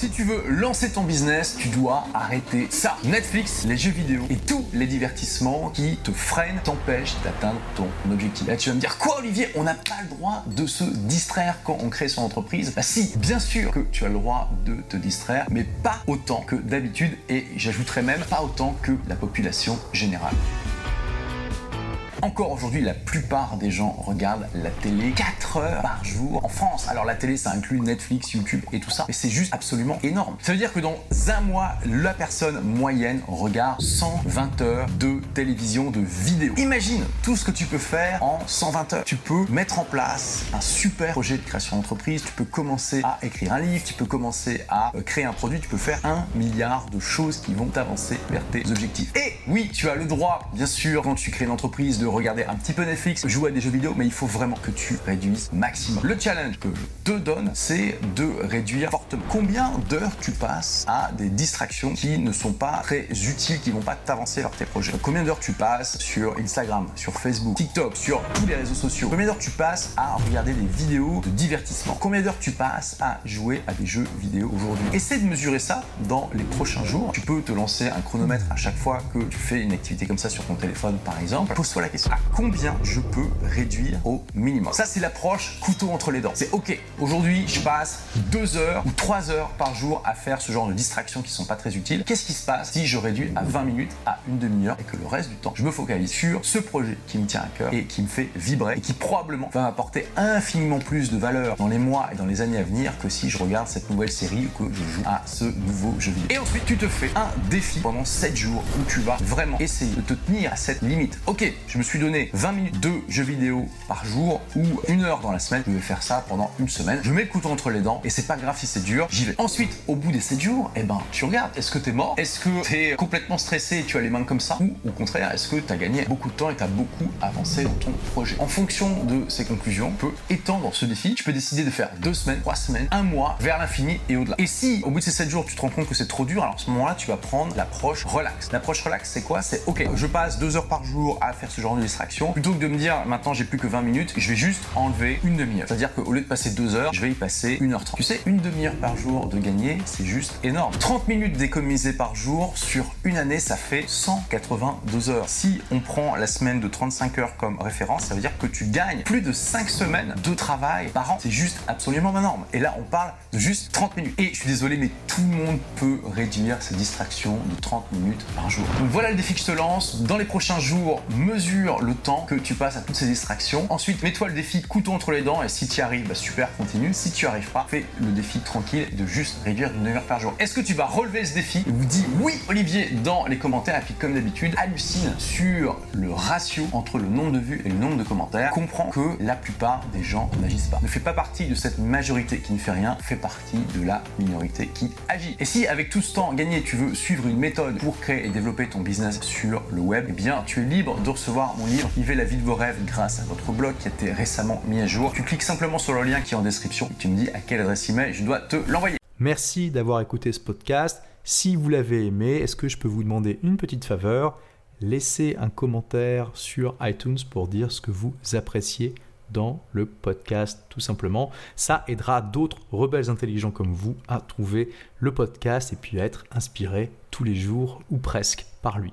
Si tu veux lancer ton business, tu dois arrêter ça. Netflix, les jeux vidéo et tous les divertissements qui te freinent, t'empêchent d'atteindre ton objectif. Là, tu vas me dire quoi, Olivier? On n'a pas le droit de se distraire quand on crée son entreprise? Bah si, bien sûr que tu as le droit de te distraire, mais pas autant que d'habitude et j'ajouterais même pas autant que la population générale. Encore aujourd'hui, la plupart des gens regardent la télé 4 heures par jour en France. Alors la télé, ça inclut Netflix, YouTube et tout ça, mais c'est juste absolument énorme. Ça veut dire que dans un mois, la personne moyenne regarde 120 heures de télévision, de vidéo. Imagine tout ce que tu peux faire en 120 heures. Tu peux mettre en place un super projet de création d'entreprise, tu peux commencer à écrire un livre, tu peux commencer à euh, créer un produit, tu peux faire un milliard de choses qui vont t'avancer vers tes objectifs. Et oui, tu as le droit, bien sûr, quand tu crées une entreprise, de regarder un petit peu Netflix, jouer à des jeux vidéo, mais il faut vraiment que tu réduises maximum. Le challenge que je te donne, c'est de réduire fortement. Combien d'heures tu passes à des distractions qui ne sont pas très utiles, qui vont pas t'avancer vers tes projets? Combien d'heures tu passes sur Instagram, sur Facebook, TikTok, sur tous les réseaux sociaux? Combien d'heures tu passes à regarder des vidéos de divertissement? Combien d'heures tu passes à jouer à des jeux vidéo aujourd'hui? Essaie de mesurer ça dans les prochains jours. Tu peux te lancer un chronomètre à chaque fois que tu fais une activité comme ça sur ton téléphone, par exemple. Pose-toi la question à combien je peux réduire au minimum? Ça, c'est l'approche couteau entre les dents. C'est ok, aujourd'hui, je passe deux heures ou trois heures par jour à faire ce genre de distractions qui sont pas très utiles. Qu'est-ce qui se passe si je réduis à 20 minutes, à une demi-heure et que le reste du temps, je me focalise sur ce projet qui me tient à cœur et qui me fait vibrer et qui probablement va m'apporter infiniment plus de valeur dans les mois et dans les années à venir que si je regarde cette nouvelle série ou que je joue à ce nouveau jeu vidéo. Et ensuite, tu te fais un défi pendant 7 jours où tu vas vraiment essayer de te tenir à cette limite. Ok, je me suis donné 20 minutes de jeux vidéo par jour ou une heure dans la semaine. Je vais faire ça pendant une semaine. Je mets le couteau entre les dents et c'est pas grave si c'est dur, j'y vais. Ensuite, au bout des 7 jours, eh ben, tu regardes, est-ce que t'es mort? Est-ce que t'es complètement stressé et tu as les mains comme ça? Ou au contraire, est-ce que t'as gagné beaucoup de temps et t'as beaucoup avancé dans ton projet? En fonction de ces conclusions, tu peux étendre ce défi. Tu peux décider de faire deux semaines, trois semaines, un mois, vers l'infini et au-delà. Et si au bout de ces 7 jours, tu te rends compte que c'est trop dur, alors à ce moment-là, tu vas prendre l'approche relax. L'approche relax, c'est quoi? C'est ok, je passe deux heures par jour à faire ce genre de distraction. Plutôt que de me dire maintenant j'ai plus que 20 minutes, je vais juste enlever une demi-heure. C'est-à-dire qu'au lieu de passer deux heures, je vais y passer une heure 30. Tu sais, une demi-heure par jour de gagner, c'est juste énorme. 30 minutes d'économiser par jour sur une année, ça fait 182 heures. Si on prend la semaine de 35 heures comme référence, ça veut dire que tu gagnes plus de 5 semaines de travail par an. C'est juste absolument énorme. Et là, on parle de juste 30 minutes. Et je suis désolé, mais tout le monde peut réduire ses distractions de 30 minutes par jour. Donc voilà le défi que je te lance. Dans les prochains jours, mesure le temps que tu passes à toutes ces distractions. Ensuite, mets-toi le défi couteau entre les dents et si tu y arrives, bah super, continue. Si tu n'y arrives pas, fais le défi tranquille de juste réduire d'une heure par jour. Est-ce que tu vas relever ce défi? Vous dis oui, Olivier, dans les commentaires. Et puis comme d'habitude, hallucine sur le ratio entre le nombre de vues et le nombre de commentaires. Comprends que la plupart des gens n'agissent pas. Ne fais pas partie de cette majorité qui ne fait rien, fais partie de la minorité qui agit. Et si avec tout ce temps gagné, tu veux suivre une méthode pour créer et développer ton business sur le web, eh bien tu es libre de recevoir mon livre Vivez la vie de vos rêves grâce à votre blog qui a été récemment mis à jour. Tu cliques simplement sur le lien qui est en description et tu me dis à quelle adresse email je dois te l'envoyer. Merci d'avoir écouté ce podcast. Si vous l'avez aimé, est-ce que je peux vous demander une petite faveur? Laissez un commentaire sur iTunes pour dire ce que vous appréciez dans le podcast tout simplement. Ça aidera d'autres rebelles intelligents comme vous à trouver le podcast et puis à être inspirés tous les jours ou presque par lui.